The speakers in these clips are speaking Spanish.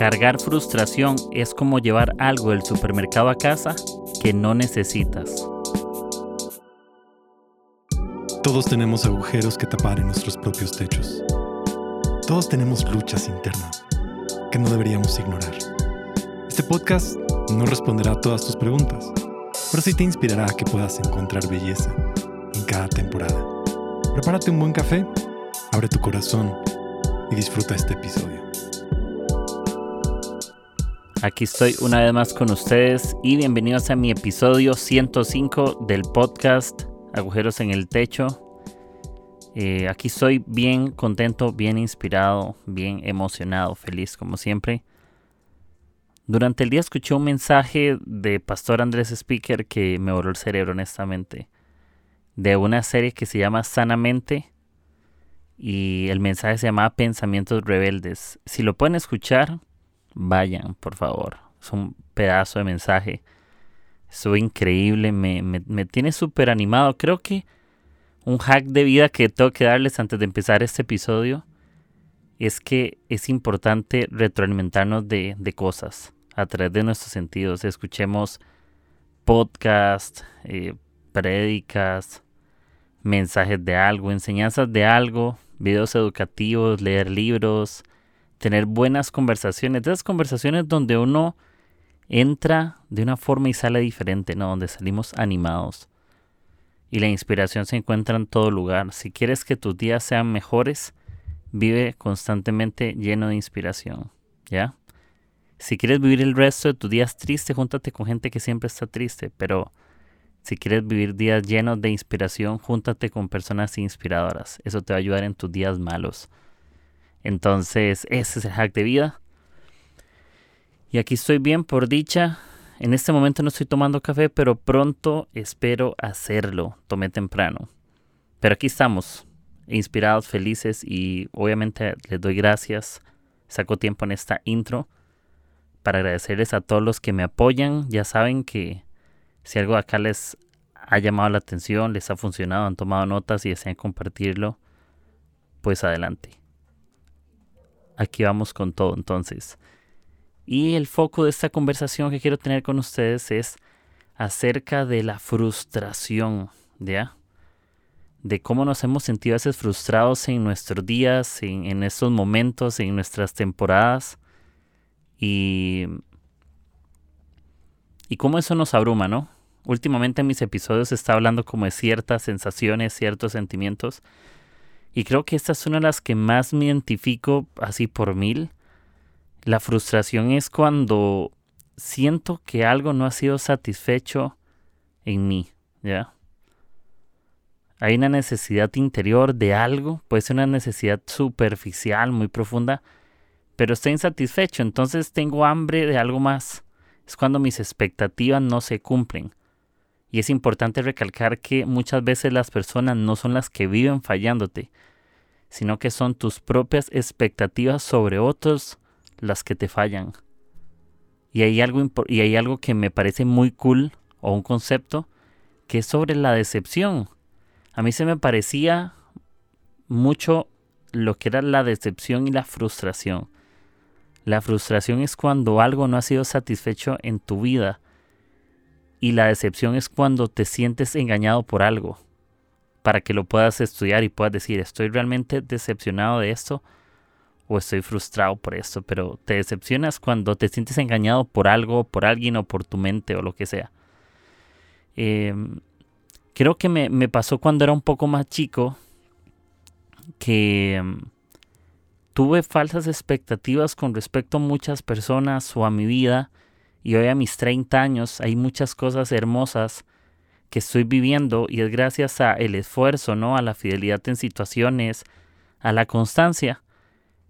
Cargar frustración es como llevar algo del supermercado a casa que no necesitas. Todos tenemos agujeros que tapar en nuestros propios techos. Todos tenemos luchas internas que no deberíamos ignorar. Este podcast no responderá a todas tus preguntas, pero sí te inspirará a que puedas encontrar belleza en cada temporada. Prepárate un buen café, abre tu corazón y disfruta este episodio. Aquí estoy una vez más con ustedes y bienvenidos a mi episodio 105 del podcast Agujeros en el Techo. Eh, aquí estoy bien contento, bien inspirado, bien emocionado, feliz como siempre. Durante el día escuché un mensaje de Pastor Andrés Speaker que me voló el cerebro honestamente. De una serie que se llama Sanamente. Y el mensaje se llama Pensamientos Rebeldes. Si lo pueden escuchar, vayan, por favor. Es un pedazo de mensaje. Estuvo increíble, me, me, tiene súper animado. Creo que un hack de vida que tengo que darles antes de empezar este episodio es que es importante retroalimentarnos de, de cosas a través de nuestros sentidos. Escuchemos podcasts, eh, prédicas, mensajes de algo, enseñanzas de algo, videos educativos, leer libros, tener buenas conversaciones, de esas conversaciones donde uno entra de una forma y sale diferente, ¿no? Donde salimos animados. Y la inspiración se encuentra en todo lugar. Si quieres que tus días sean mejores, vive constantemente lleno de inspiración, ¿ya? Si quieres vivir el resto de tus días triste, júntate con gente que siempre está triste, pero si quieres vivir días llenos de inspiración, júntate con personas inspiradoras. Eso te va a ayudar en tus días malos. Entonces, ese es el hack de vida. Y aquí estoy bien por dicha. En este momento no estoy tomando café, pero pronto espero hacerlo. Tomé temprano. Pero aquí estamos, inspirados, felices y obviamente les doy gracias. Saco tiempo en esta intro para agradecerles a todos los que me apoyan. Ya saben que si algo acá les ha llamado la atención, les ha funcionado, han tomado notas y desean compartirlo, pues adelante aquí vamos con todo entonces. Y el foco de esta conversación que quiero tener con ustedes es acerca de la frustración, ¿ya? De cómo nos hemos sentido a veces frustrados en nuestros días, en, en estos momentos, en nuestras temporadas. Y, y cómo eso nos abruma, ¿no? Últimamente en mis episodios está hablando como de ciertas sensaciones, ciertos sentimientos y creo que esta es una de las que más me identifico así por mil. La frustración es cuando siento que algo no ha sido satisfecho en mí, ¿ya? Hay una necesidad interior de algo, puede ser una necesidad superficial, muy profunda, pero estoy insatisfecho, entonces tengo hambre de algo más. Es cuando mis expectativas no se cumplen. Y es importante recalcar que muchas veces las personas no son las que viven fallándote, sino que son tus propias expectativas sobre otros las que te fallan. Y hay algo, y hay algo que me parece muy cool, o un concepto, que es sobre la decepción. A mí se me parecía mucho lo que era la decepción y la frustración. La frustración es cuando algo no ha sido satisfecho en tu vida y la decepción es cuando te sientes engañado por algo, para que lo puedas estudiar y puedas decir, estoy realmente decepcionado de esto o estoy frustrado por esto, pero te decepcionas cuando te sientes engañado por algo, por alguien o por tu mente o lo que sea. Em, creo que me, me, pasó cuando era un poco más chico que em, tuve falsas expectativas con respecto a muchas personas o a mi vida y hoy a mis 30 años hay muchas cosas hermosas que estoy viviendo y es gracias a el esfuerzo, ¿no? A la fidelidad en situaciones, a la constancia.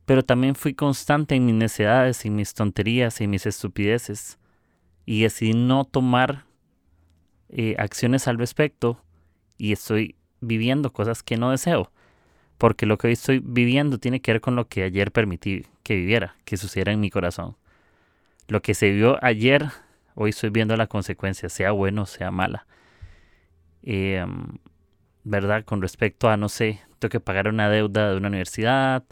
Pero también fui constante en mis necedades, en mis tonterías, en mis estupideces. Y decidí no tomar eh, acciones al respecto y estoy viviendo cosas que no deseo. Porque lo que hoy estoy viviendo tiene que ver con lo que ayer permití que viviera, que sucediera en mi corazón. Lo que se vio ayer, hoy estoy viendo la consecuencia, sea bueno o sea mala. Em, ¿Verdad? Con respecto a, no sé, tengo que pagar una deuda de una universidad,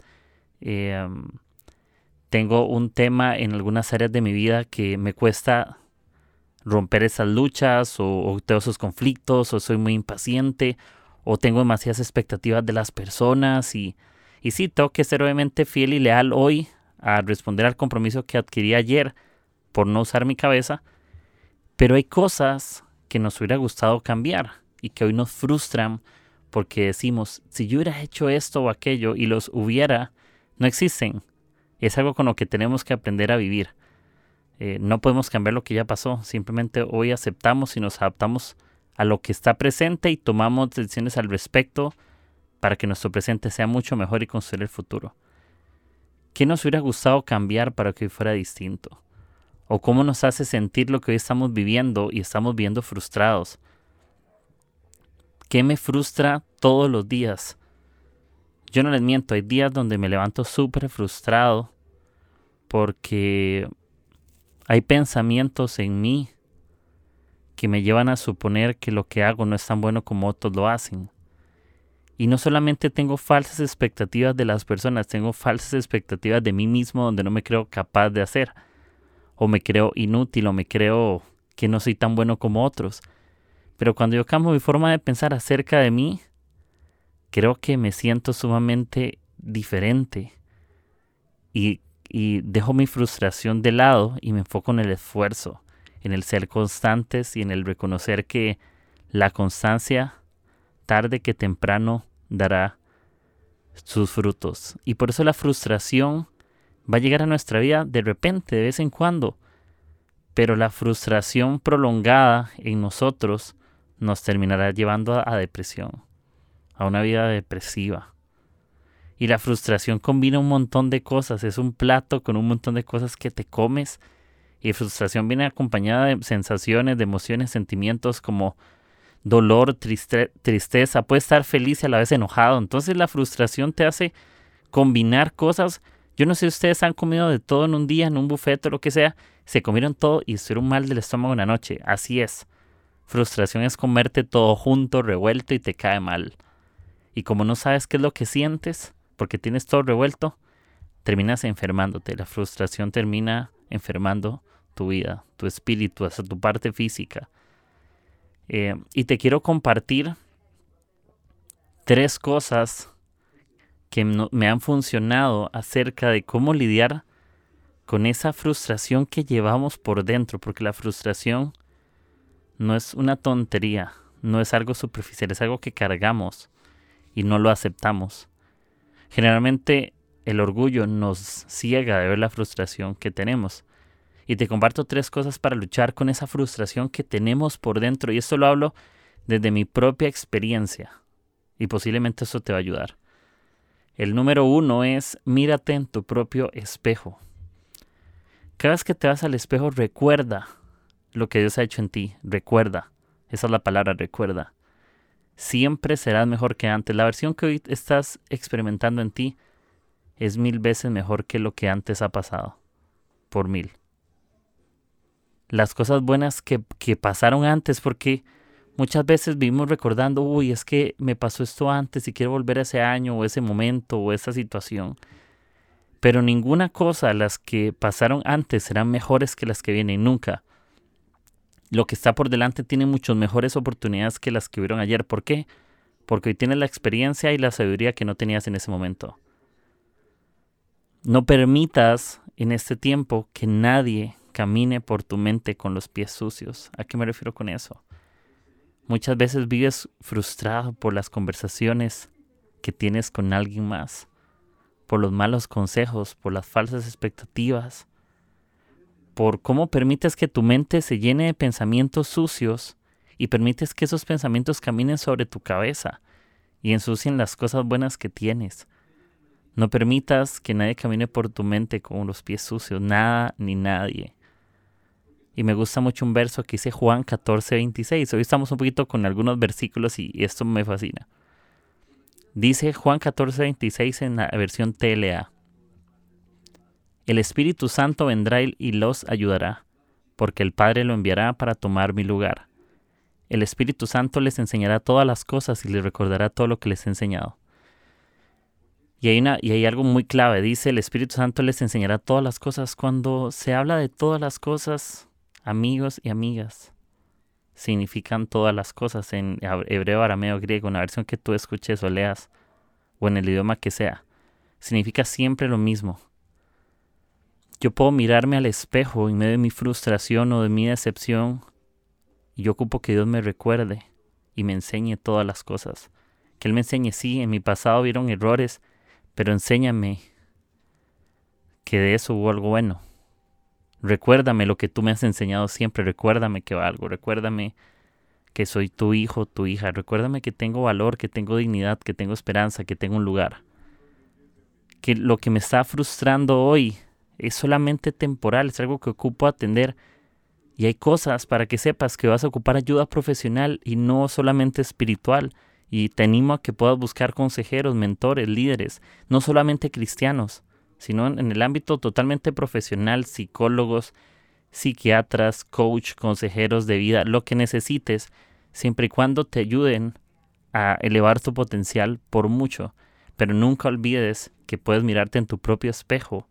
em, tengo un tema en algunas áreas de mi vida que me cuesta romper esas luchas o, o tengo esos conflictos o soy muy impaciente o tengo demasiadas expectativas de las personas y, y sí, tengo que ser obviamente fiel y leal hoy a responder al compromiso que adquirí ayer por no usar mi cabeza, pero hay cosas que nos hubiera gustado cambiar y que hoy nos frustran porque decimos, si yo hubiera hecho esto o aquello y los hubiera, no existen. Es algo con lo que tenemos que aprender a vivir. Eh, no podemos cambiar lo que ya pasó, simplemente hoy aceptamos y nos adaptamos a lo que está presente y tomamos decisiones al respecto para que nuestro presente sea mucho mejor y construir el futuro. ¿Qué nos hubiera gustado cambiar para que hoy fuera distinto? ¿O cómo nos hace sentir lo que hoy estamos viviendo y estamos viendo frustrados? ¿Qué me frustra todos los días? Yo no les miento, hay días donde me levanto súper frustrado porque hay pensamientos en mí que me llevan a suponer que lo que hago no es tan bueno como otros lo hacen. Y no solamente tengo falsas expectativas de las personas, tengo falsas expectativas de mí mismo donde no me creo capaz de hacer. O me creo inútil o me creo que no soy tan bueno como otros. Pero cuando yo cambio mi forma de pensar acerca de mí, creo que me siento sumamente diferente y, y, dejo mi frustración de lado y me enfoco en el esfuerzo, en el ser constantes y en el reconocer que la constancia, tarde que temprano, dará sus frutos. Y por eso la frustración va a llegar a nuestra vida de repente, de vez en cuando. Pero la frustración prolongada en nosotros nos terminará llevando a, depresión, a una vida depresiva. Y la frustración combina un montón de cosas, es un plato con un montón de cosas que te comes. Y frustración viene acompañada de sensaciones, de emociones, sentimientos como dolor, tristeza, puede estar feliz y a la vez enojado. Entonces la frustración te hace combinar cosas. Yo no sé si ustedes han comido de todo en un día, en un buffet o lo que sea. Se comieron todo y un mal del estómago en la noche. Así es. Frustración es comerte todo junto, revuelto y te cae mal. Y como no sabes qué es lo que sientes, porque tienes todo revuelto, terminas enfermándote. La frustración termina enfermando tu vida, tu espíritu, hasta tu parte física. Eh, y te quiero compartir tres cosas que me han funcionado acerca de cómo lidiar con esa frustración que llevamos por dentro, porque la frustración no es una tontería, no es algo superficial, es algo que cargamos y no lo aceptamos. Generalmente el orgullo nos ciega de ver la frustración que tenemos. Y te comparto tres cosas para luchar con esa frustración que tenemos por dentro. Y esto lo hablo desde mi propia experiencia. Y posiblemente eso te va a ayudar. El número uno es mírate en tu propio espejo. Cada vez que te vas al espejo, recuerda lo que Dios ha hecho en ti. Recuerda. Esa es la palabra, recuerda. Siempre serás mejor que antes. La versión que hoy estás experimentando en ti es mil veces mejor que lo que antes ha pasado. Por mil. Las cosas buenas que, que pasaron antes, porque muchas veces vivimos recordando, uy, es que me pasó esto antes y quiero volver a ese año o ese momento o esa situación. Pero ninguna cosa, las que pasaron antes serán mejores que las que vienen nunca lo que está por delante tiene muchas mejores oportunidades que las que hubieron ayer. ¿Por qué? Porque hoy tienes la experiencia y la sabiduría que no tenías en ese momento. No permitas en este tiempo que nadie camine por tu mente con los pies sucios. ¿A qué me refiero con eso? Muchas veces vives frustrado por las conversaciones que tienes con alguien más, por los malos consejos, por las falsas expectativas, por cómo permites que tu mente se llene de pensamientos sucios y permites que esos pensamientos caminen sobre tu cabeza y ensucien las cosas buenas que tienes. No permitas que nadie camine por tu mente con los pies sucios, nada ni nadie. Y me gusta mucho un verso que dice Juan 14, 26. Hoy estamos un poquito con algunos versículos y esto me fascina. Dice Juan 14, 26 en la versión TLA. El Espíritu Santo vendrá y los ayudará, porque el Padre lo enviará para tomar mi lugar. El Espíritu Santo les enseñará todas las cosas y les recordará todo lo que les he enseñado. Y hay, una, y hay algo muy clave. Dice, el Espíritu Santo les enseñará todas las cosas. Cuando se habla de todas las cosas, amigos y amigas, significan todas las cosas en hebreo, arameo, griego, en la versión que tú escuches o leas, o en el idioma que sea. Significa siempre lo mismo. Yo puedo mirarme al espejo en medio de mi frustración o de mi decepción y yo ocupo que Dios me recuerde y me enseñe todas las cosas. Que Él me enseñe, sí, en mi pasado vieron errores, pero enséñame que de eso hubo algo bueno. Recuérdame lo que tú me has enseñado siempre, recuérdame que algo, recuérdame que soy tu hijo, tu hija, recuérdame que tengo valor, que tengo dignidad, que tengo esperanza, que tengo un lugar. Que lo que me está frustrando hoy es solamente temporal, es algo que ocupo atender y hay cosas para que sepas que vas a ocupar ayuda profesional y no solamente espiritual. Y te animo a que puedas buscar consejeros, mentores, líderes, no solamente cristianos, sino en el ámbito totalmente profesional, psicólogos, psiquiatras, coach, consejeros de vida, lo que necesites, siempre y cuando te ayuden a elevar tu potencial por mucho. Pero nunca olvides que puedes mirarte en tu propio espejo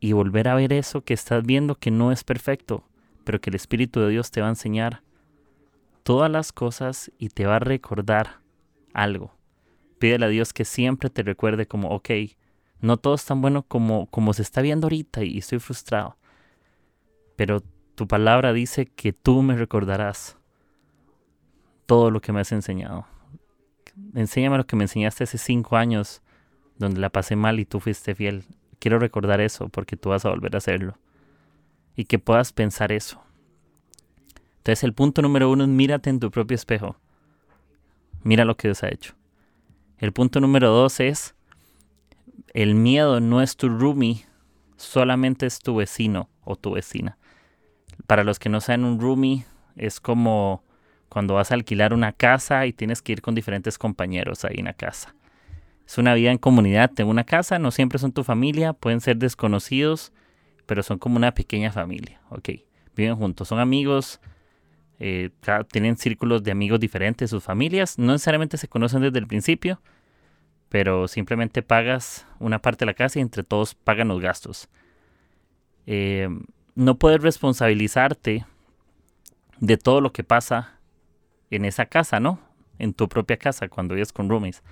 y volver a ver eso que estás viendo que no es perfecto, pero que el Espíritu de Dios te va a enseñar todas las cosas y te va a recordar algo. Pídele a Dios que siempre te recuerde como, ok, no todo es tan bueno como, como se está viendo ahorita y estoy frustrado. Pero tu palabra dice que tú me recordarás todo lo que me has enseñado. Enséñame lo que me enseñaste hace cinco años, donde la pasé mal y tú fuiste fiel quiero recordar eso porque tú vas a volver a hacerlo. Y que puedas pensar eso. Entonces el punto número uno es mírate en tu propio espejo. Mira lo que Dios ha hecho. El punto número dos es, el miedo no es tu roomie, solamente es tu vecino o tu vecina. Para los que no saben, un roomie es como cuando vas a alquilar una casa y tienes que ir con diferentes compañeros ahí en la casa. Es una vida en comunidad, tengo una casa, no siempre son tu familia, pueden ser desconocidos, pero son como una pequeña familia, ok. Viven juntos, son amigos, eh, tienen círculos de amigos diferentes, sus familias, no necesariamente se conocen desde el principio, pero simplemente pagas una parte de la casa y entre todos pagan los gastos. Eh, no puedes responsabilizarte de todo lo que pasa en esa casa, ¿no? En tu propia casa cuando vives con roomies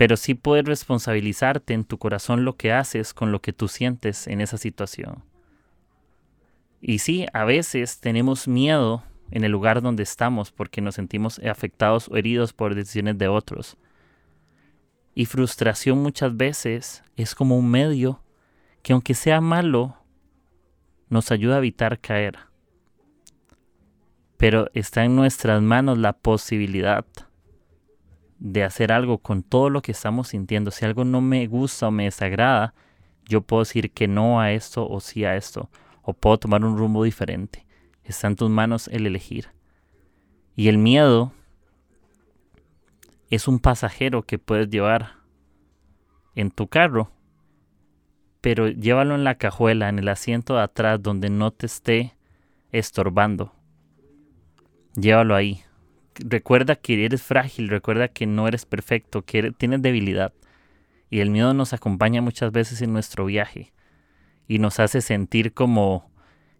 pero sí puedes responsabilizarte en tu corazón lo que haces con lo que tú sientes en esa situación. Y sí, a veces tenemos miedo en el lugar donde estamos porque nos sentimos afectados o heridos por decisiones de otros. Y frustración muchas veces es como un medio que aunque sea malo, nos ayuda a evitar caer. Pero está en nuestras manos la posibilidad de hacer algo con todo lo que estamos sintiendo. Si algo no me gusta o me desagrada, yo puedo decir que no a esto o sí a esto. O puedo tomar un rumbo diferente. Está en tus manos el elegir. Y el miedo es un pasajero que puedes llevar en tu carro. Pero llévalo en la cajuela, en el asiento de atrás, donde no te esté estorbando. Llévalo ahí recuerda que eres frágil, recuerda que no eres perfecto, que tienes debilidad. Y el miedo nos acompaña muchas veces en nuestro viaje y nos hace sentir como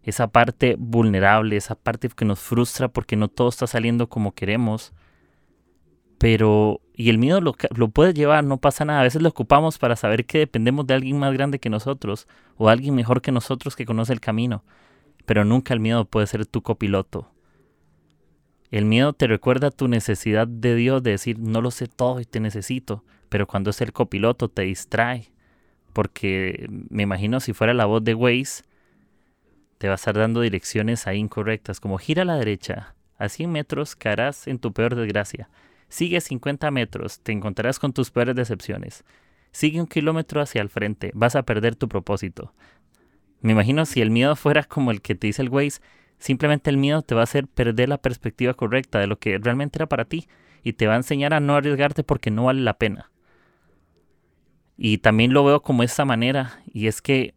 esa parte vulnerable, esa parte que nos frustra porque no todo está saliendo como queremos. Pero, y el miedo lo, lo puede llevar, no pasa nada. A veces lo ocupamos para saber que dependemos de alguien más grande que nosotros o alguien mejor que nosotros que conoce el camino. Pero nunca el miedo puede ser tu copiloto el miedo te recuerda tu necesidad de Dios de decir, no lo sé todo y te necesito, pero cuando es el copiloto te distrae, porque me imagino si fuera la voz de Waze, te va a estar dando direcciones ahí incorrectas, como gira a la derecha, a 100 metros caerás en tu peor desgracia, sigue 50 metros, te encontrarás con tus peores decepciones, sigue un kilómetro hacia el frente, vas a perder tu propósito. Me imagino si el miedo fuera como el que te dice el Waze, Simplemente el miedo te va a hacer perder la perspectiva correcta de lo que realmente era para ti y te va a enseñar a no arriesgarte porque no vale la pena. Y también lo veo como esa manera y es que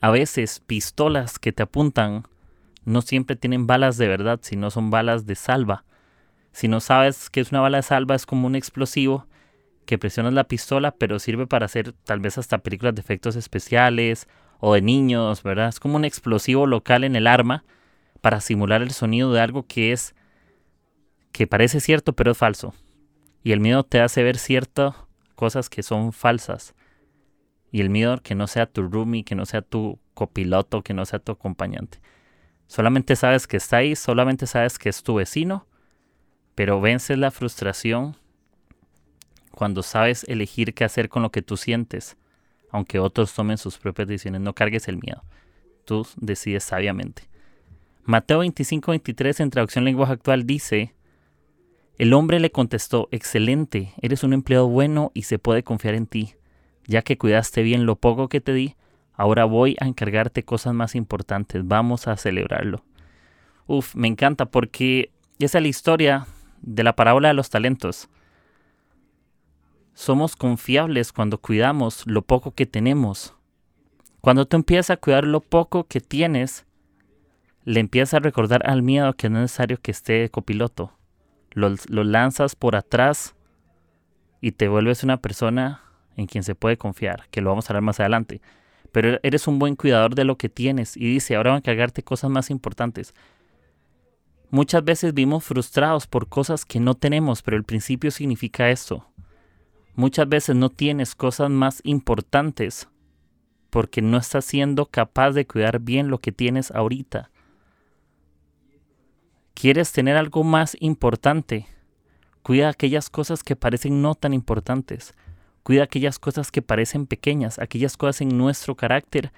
a veces pistolas que te apuntan no siempre tienen balas de verdad, sino son balas de salva. Si no sabes que es una bala de salva, es como un explosivo que presionas la pistola, pero sirve para hacer tal vez hasta películas de efectos especiales o de niños, ¿verdad? Es como un explosivo local en el arma para simular el sonido de algo que es que parece cierto pero es falso. Y el miedo te hace ver ciertas cosas que son falsas. Y el miedo que no sea tu roomie, que no sea tu copiloto, que no sea tu acompañante. Solamente sabes que está ahí, solamente sabes que es tu vecino, pero vences la frustración cuando sabes elegir qué hacer con lo que tú sientes, aunque otros tomen sus propias decisiones. No cargues el miedo. Tú decides sabiamente. Mateo 25, 23 en traducción lenguaje actual dice, el hombre le contestó, excelente, eres un empleado bueno y se puede confiar en ti. Ya que cuidaste bien lo poco que te di, ahora voy a encargarte cosas más importantes, vamos a celebrarlo. Uf, me encanta porque esa es la historia de la parábola de los talentos. Somos confiables cuando cuidamos lo poco que tenemos. Cuando tú empiezas a cuidar lo poco que tienes, le empiezas a recordar al miedo que es necesario que esté copiloto. Lo, lo lanzas por atrás y te vuelves una persona en quien se puede confiar, que lo vamos a hablar más adelante. Pero eres un buen cuidador de lo que tienes y dice, ahora van a encargarte cosas más importantes. Muchas veces vimos frustrados por cosas que no tenemos, pero el principio significa esto. Muchas veces no tienes cosas más importantes porque no estás siendo capaz de cuidar bien lo que tienes ahorita. ¿Quieres tener algo más importante? Cuida aquellas cosas que parecen no tan importantes. Cuida aquellas cosas que parecen pequeñas, aquellas cosas en nuestro carácter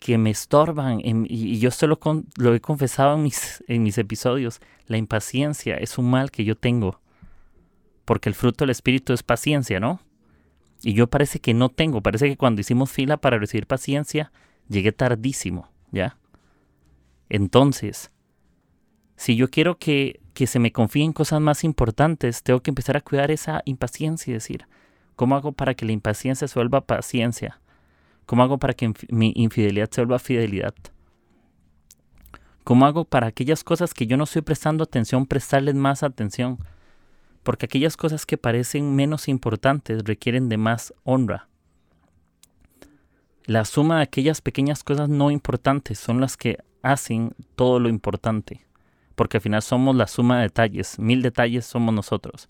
que me estorban. y, yo esto lo, lo he confesado en mis, en mis episodios. La impaciencia es un mal que yo tengo porque el fruto del Espíritu es paciencia, ¿no? Y yo parece que no tengo, parece que cuando hicimos fila para recibir paciencia, llegué tardísimo, ¿ya? Entonces, si yo quiero que, que se me confíe en cosas más importantes, tengo que empezar a cuidar esa impaciencia y decir, ¿cómo hago para que la impaciencia se vuelva paciencia? ¿Cómo hago para que mi infidelidad se vuelva fidelidad? ¿Cómo hago para aquellas cosas que yo no estoy prestando atención, prestarles más atención? porque aquellas cosas que parecen menos importantes requieren de más honra. La suma de aquellas pequeñas cosas no importantes son las que hacen todo lo importante, porque al final somos la suma de detalles, mil detalles somos nosotros.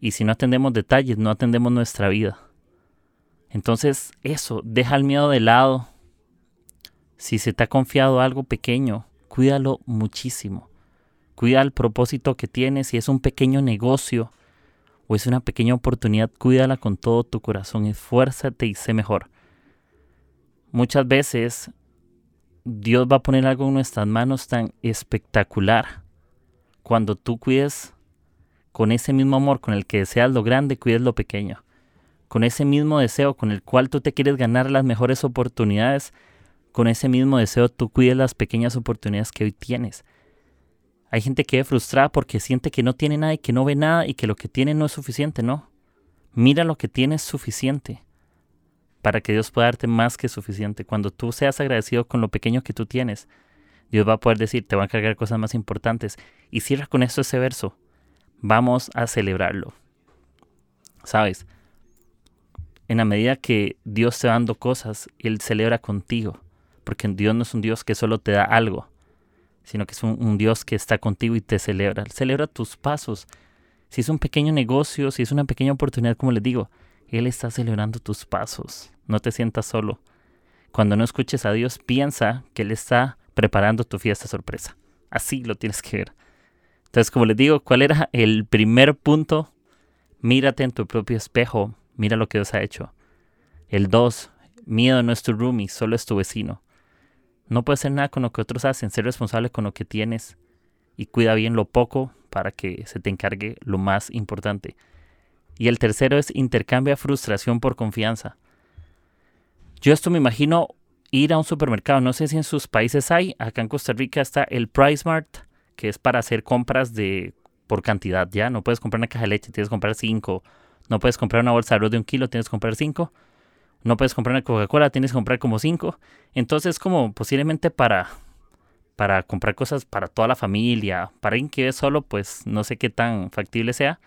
Y si no atendemos detalles, no atendemos nuestra vida. Entonces, eso, deja el miedo de lado. Si se te ha confiado algo pequeño, cuídalo muchísimo. Cuida el propósito que tienes. Si es un pequeño negocio o es una pequeña oportunidad, cuídala con todo tu corazón. Esfuérzate y sé mejor. Muchas veces Dios va a poner algo en nuestras manos tan espectacular. Cuando tú cuides con ese mismo amor con el que deseas lo grande, cuides lo pequeño. Con ese mismo deseo con el cual tú te quieres ganar las mejores oportunidades, con ese mismo deseo tú cuides las pequeñas oportunidades que hoy tienes. Hay gente que es frustrada porque siente que no tiene nada y que no ve nada y que lo que tiene no es suficiente, no. Mira lo que tienes suficiente para que Dios pueda darte más que suficiente. Cuando tú seas agradecido con lo pequeño que tú tienes, Dios va a poder decir, te va a encargar cosas más importantes. Y cierra con esto ese verso. Vamos a celebrarlo. ¿Sabes? En la medida que Dios te va dando cosas, Él celebra contigo. Porque Dios no es un Dios que solo te da algo sino que es un, Dios que está contigo y te celebra. Celebra tus pasos. Si es un pequeño negocio, si es una pequeña oportunidad, como les digo, Él está celebrando tus pasos. No te sientas solo. Cuando no escuches a Dios, piensa que Él está preparando tu fiesta sorpresa. Así lo tienes que ver. Entonces, como les digo, ¿cuál era el primer punto? Mírate en tu propio espejo. Mira lo que Dios ha hecho. El dos, miedo no es tu roomie, solo es tu vecino. No puedes hacer nada con lo que otros hacen, ser responsable con lo que tienes y cuida bien lo poco para que se te encargue lo más importante. Y el tercero es intercambia frustración por confianza. Yo esto me imagino ir a un supermercado, no sé si en sus países hay, acá en Costa Rica está el PriceMart, que es para hacer compras de por cantidad, ya, no puedes comprar una caja de leche, tienes que comprar cinco, no puedes comprar una bolsa de de un kilo, tienes que comprar cinco no puedes comprar una Coca-Cola, tienes que comprar como cinco. Entonces, como posiblemente para, para comprar cosas para toda la familia, para alguien que es solo, pues no sé qué tan factible sea.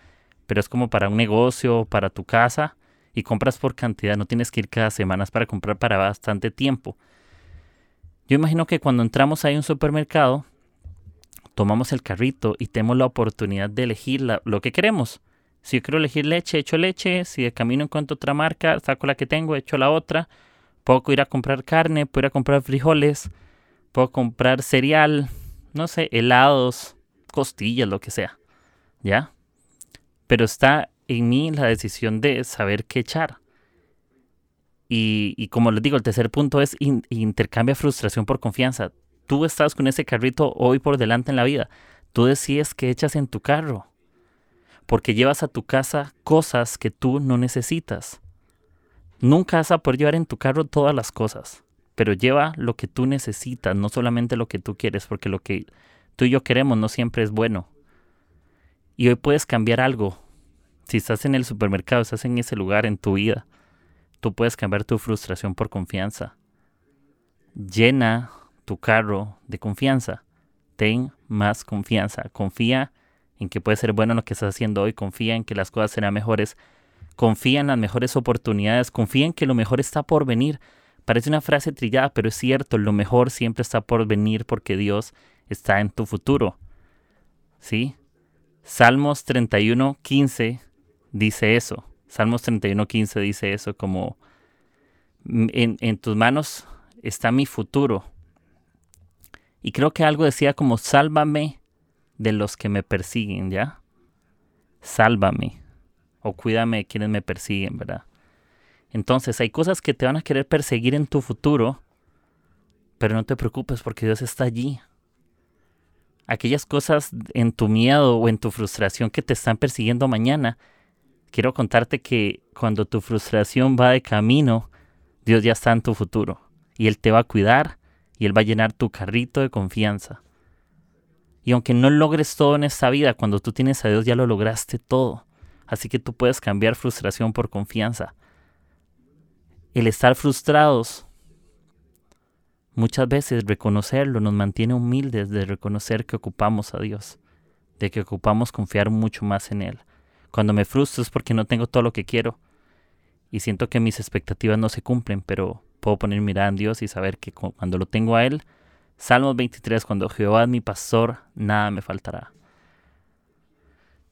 pero es como para un negocio, para tu casa, y compras por cantidad, no tienes que ir cada semana para comprar para bastante tiempo. Yo imagino que cuando entramos ahí a un supermercado, tomamos el carrito y tenemos la oportunidad de elegir lo que queremos. Si yo quiero elegir leche, echo leche. Si de camino encuentro otra marca, saco la que tengo, echo la otra. Puedo ir a comprar carne, puedo ir a comprar frijoles, puedo comprar cereal, no sé, helados, costillas, lo que sea. ¿Ya? Pero está en mí la decisión de saber qué echar. Y, como les digo, el tercer punto es intercambia frustración por confianza. Tú estás con ese carrito hoy por delante en la vida. Tú decides qué echas en tu carro. Porque llevas a tu casa cosas que tú no necesitas. Nunca vas a poder llevar en tu carro todas las cosas. Pero lleva lo que tú necesitas, no solamente lo que tú quieres, porque lo que tú y yo queremos no siempre es bueno. Y hoy puedes cambiar algo. Si estás en el supermercado, estás en ese lugar en tu vida, tú puedes cambiar tu frustración por confianza. Llena tu carro de confianza. Ten más confianza. Confía en que puede ser bueno lo que estás haciendo hoy. Confía en que las cosas serán mejores. Confía en las mejores oportunidades. Confía en que lo mejor está por venir. Parece una frase trillada, pero es cierto. Lo mejor siempre está por venir porque Dios está en tu futuro. ¿Sí? Salmos 31, 15 dice eso. Salmos 31, 15 dice eso como en, en tus manos está mi futuro. Y creo que algo decía como, sálvame de los que me persiguen, ¿ya? Sálvame. O cuídame de quienes me persiguen, ¿verdad? Entonces hay cosas que te van a querer perseguir en tu futuro, pero no te preocupes porque Dios está allí. Aquellas cosas en tu miedo o en tu frustración que te están persiguiendo mañana, quiero contarte que cuando tu frustración va de camino, Dios ya está en tu futuro y Él te va a cuidar y Él va a llenar tu carrito de confianza. Y aunque no logres todo en esta vida, cuando tú tienes a Dios ya lo lograste todo. Así que tú puedes cambiar frustración por confianza. El estar frustrados, muchas veces reconocerlo nos mantiene humildes de reconocer que ocupamos a Dios, de que ocupamos confiar mucho más en Él. Cuando me frustro es porque no tengo todo lo que quiero y siento que mis expectativas no se cumplen, pero puedo poner mirada en Dios y saber que cuando lo tengo a Él, Salmos 23, cuando Jehová es mi pastor, nada me faltará.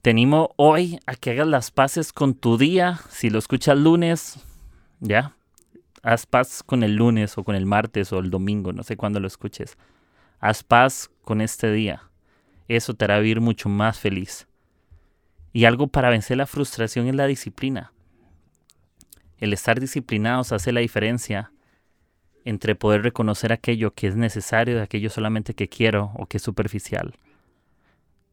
Te animo hoy a que hagas las paces con tu día. Si lo escuchas lunes, ya, haz paz con el lunes o con el martes o el domingo, no sé cuándo lo escuches. Haz paz con este día. Eso te hará vivir mucho más feliz. Y algo para vencer la frustración es la disciplina. El estar disciplinados hace la diferencia entre poder reconocer aquello que es necesario de aquello solamente que quiero o que es superficial.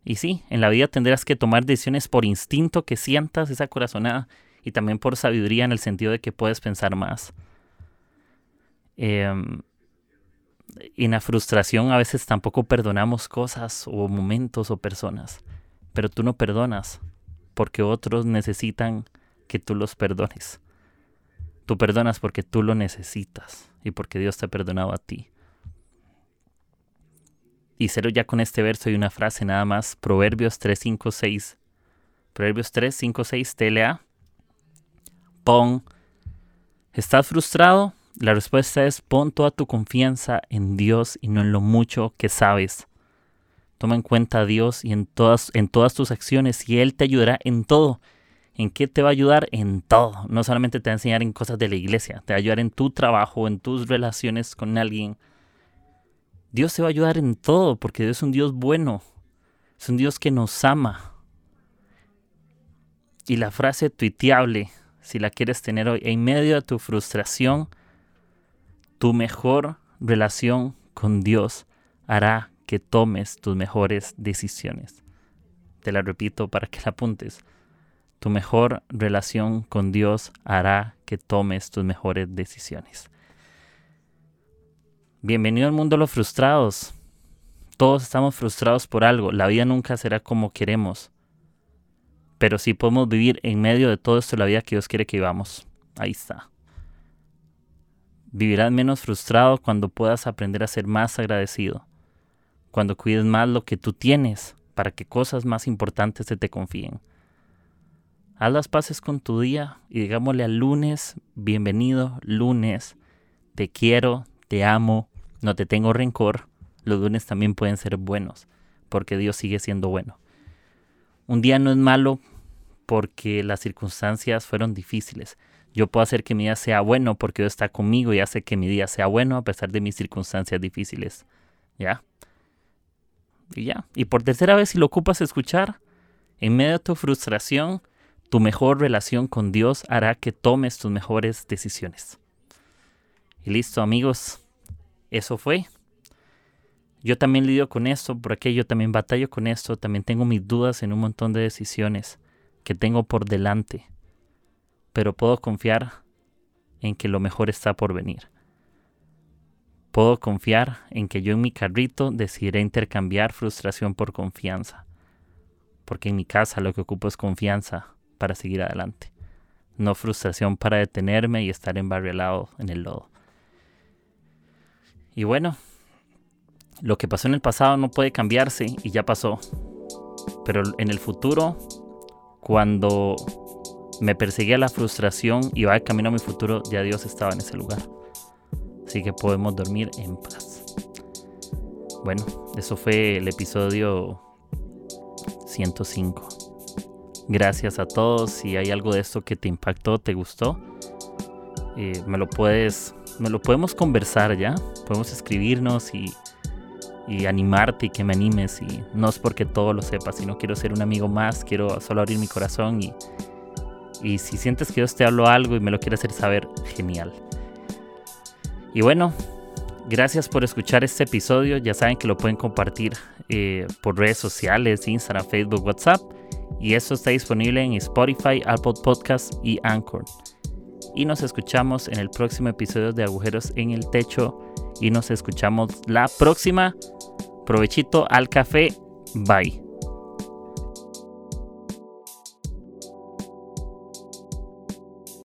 Y sí, en la vida tendrás que tomar decisiones por instinto que sientas esa corazonada y también por sabiduría en el sentido de que puedes pensar más. Em, en la frustración a veces tampoco perdonamos cosas o momentos o personas, pero tú no perdonas porque otros necesitan que tú los perdones. Tú perdonas porque tú lo necesitas y porque Dios te ha perdonado a ti. Y cero ya con este verso y una frase nada más. Proverbios 3, 5, 6. Proverbios 3, 5, 6, TLA. Pon. ¿Estás frustrado? La respuesta es pon toda tu confianza en Dios y no en lo mucho que sabes. Toma en cuenta a Dios y en todas, en todas tus acciones y Él te ayudará en todo. ¿En qué te va a ayudar? En todo. No solamente te va a enseñar en cosas de la iglesia, te va a ayudar en tu trabajo, en tus relaciones con alguien. Dios te va a ayudar en todo porque Dios es un Dios bueno. Es un Dios que nos ama. Y la frase tuiteable, si la quieres tener hoy, en medio de tu frustración, tu mejor relación con Dios hará que tomes tus mejores decisiones. Te la repito para que la apuntes. Tu mejor relación con Dios hará que tomes tus mejores decisiones. Bienvenido al mundo de los frustrados. Todos estamos frustrados por algo. La vida nunca será como queremos. Pero sí podemos vivir en medio de todo esto la vida que Dios quiere que vivamos. Ahí está. Vivirás menos frustrado cuando puedas aprender a ser más agradecido. Cuando cuides más lo que tú tienes para que cosas más importantes se te confíen Haz las paces con tu día y digámosle al lunes, bienvenido lunes, te quiero, te amo, no te tengo rencor. Los lunes también pueden ser buenos, porque Dios sigue siendo bueno. Un día no es malo porque las circunstancias fueron difíciles. Yo puedo hacer que mi día sea bueno porque Dios está conmigo y hace que mi día sea bueno a pesar de mis circunstancias difíciles. ¿Ya? Y ya. Y por tercera vez, si lo ocupas escuchar, en medio de tu frustración, tu mejor relación con Dios hará que tomes tus mejores decisiones. Y listo, amigos. Eso fue. Yo también lidio con esto, por aquello también batallo con esto, también tengo mis dudas en un montón de decisiones que tengo por delante. Pero puedo confiar en que lo mejor está por venir. Puedo confiar en que yo en mi carrito decidiré intercambiar frustración por confianza. Porque en mi casa lo que ocupo es confianza para seguir adelante. No frustración para detenerme y estar embarrialado en el lodo. Y bueno, lo que pasó en el pasado no puede cambiarse y ya pasó. Pero en el futuro, cuando me perseguía la frustración y iba de camino a mi futuro, ya Dios estaba en ese lugar. Así que podemos dormir en paz. Bueno, eso fue el episodio 105. Gracias a todos. Si hay algo de esto que te impactó, te gustó, eh, me lo puedes, me lo podemos conversar ya. Podemos escribirnos y, animarte y que me animes. Y no es porque todo lo sepas, sino quiero ser un amigo más. Quiero solo abrir mi corazón y, y si sientes que Dios te habló algo y me lo quieres hacer saber, genial. Y bueno, gracias por escuchar este episodio. Ya saben que lo pueden compartir eh, por redes sociales, Instagram, Facebook, WhatsApp y eso está disponible en Spotify, Apple Podcasts y Anchor. Y nos escuchamos en el próximo episodio de Agujeros en el Techo y nos escuchamos la próxima. Provechito al café. Bye.